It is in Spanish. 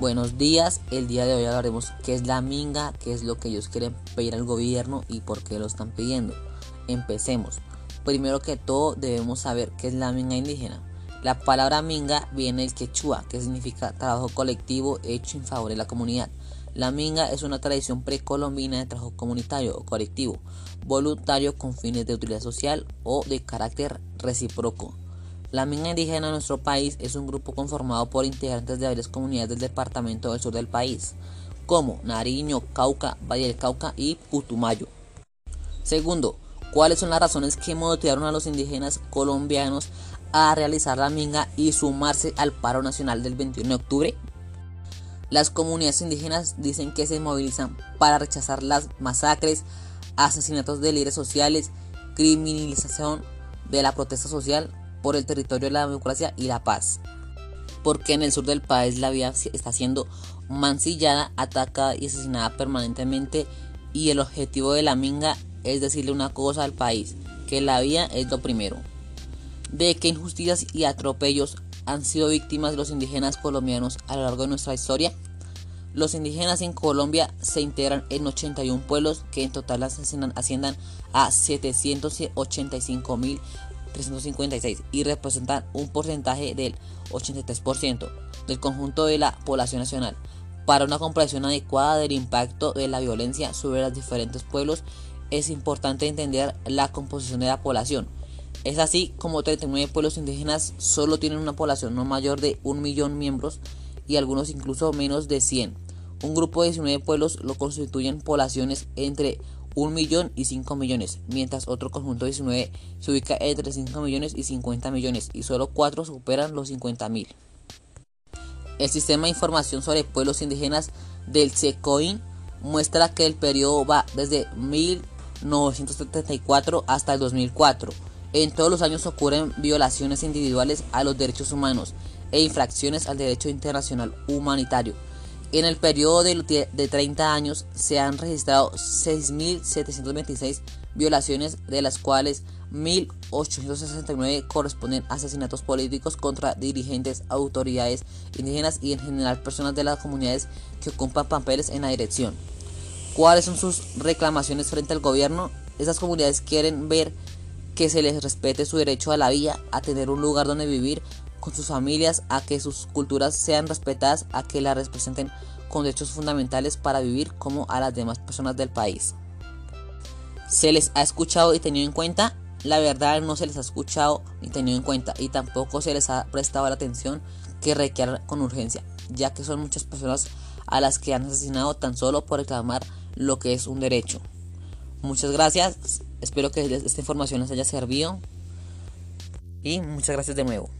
Buenos días, el día de hoy hablaremos qué es la minga, qué es lo que ellos quieren pedir al gobierno y por qué lo están pidiendo. Empecemos. Primero que todo debemos saber qué es la minga indígena. La palabra minga viene del quechua, que significa trabajo colectivo hecho en favor de la comunidad. La minga es una tradición precolombina de trabajo comunitario o colectivo, voluntario con fines de utilidad social o de carácter recíproco. La minga indígena de nuestro país es un grupo conformado por integrantes de varias comunidades del departamento del sur del país, como Nariño, Cauca, Valle del Cauca y Putumayo. Segundo, ¿cuáles son las razones que motivaron a los indígenas colombianos a realizar la minga y sumarse al paro nacional del 21 de octubre? Las comunidades indígenas dicen que se movilizan para rechazar las masacres, asesinatos de líderes sociales, criminalización de la protesta social, por el territorio de la democracia y la paz. Porque en el sur del país la vida está siendo mancillada, atacada y asesinada permanentemente y el objetivo de la minga es decirle una cosa al país, que la vida es lo primero. De qué injusticias y atropellos han sido víctimas los indígenas colombianos a lo largo de nuestra historia. Los indígenas en Colombia se integran en 81 pueblos que en total asciendan a 785 mil 356 y representan un porcentaje del 83% del conjunto de la población nacional. Para una comprensión adecuada del impacto de la violencia sobre los diferentes pueblos, es importante entender la composición de la población. Es así como 39 pueblos indígenas solo tienen una población no mayor de un millón de miembros y algunos incluso menos de 100. Un grupo de 19 pueblos lo constituyen poblaciones entre 1 millón y 5 millones, mientras otro conjunto 19 se ubica entre 5 millones y 50 millones y solo 4 superan los 50 mil. El sistema de información sobre pueblos indígenas del SECOIN muestra que el periodo va desde 1974 hasta el 2004. En todos los años ocurren violaciones individuales a los derechos humanos e infracciones al derecho internacional humanitario en el periodo de, 30 años se han registrado 6.726 violaciones, de las cuales 1.869 corresponden a asesinatos políticos contra dirigentes, autoridades indígenas y en general personas de las comunidades que ocupan papeles en la dirección. ¿Cuáles son sus reclamaciones frente al gobierno? Esas comunidades quieren ver que se les respete su derecho a la vida, a tener un lugar donde vivir, con sus familias, a que sus culturas sean respetadas, a que las representen con derechos fundamentales para vivir como a las demás personas del país. ¿Se les ha escuchado y tenido en cuenta? La verdad no se les ha escuchado ni tenido en cuenta y tampoco se les ha prestado la atención que requiere con urgencia, ya que son muchas personas a las que han asesinado tan solo por reclamar lo que es un derecho. Muchas gracias, espero que esta información les haya servido y muchas gracias de nuevo.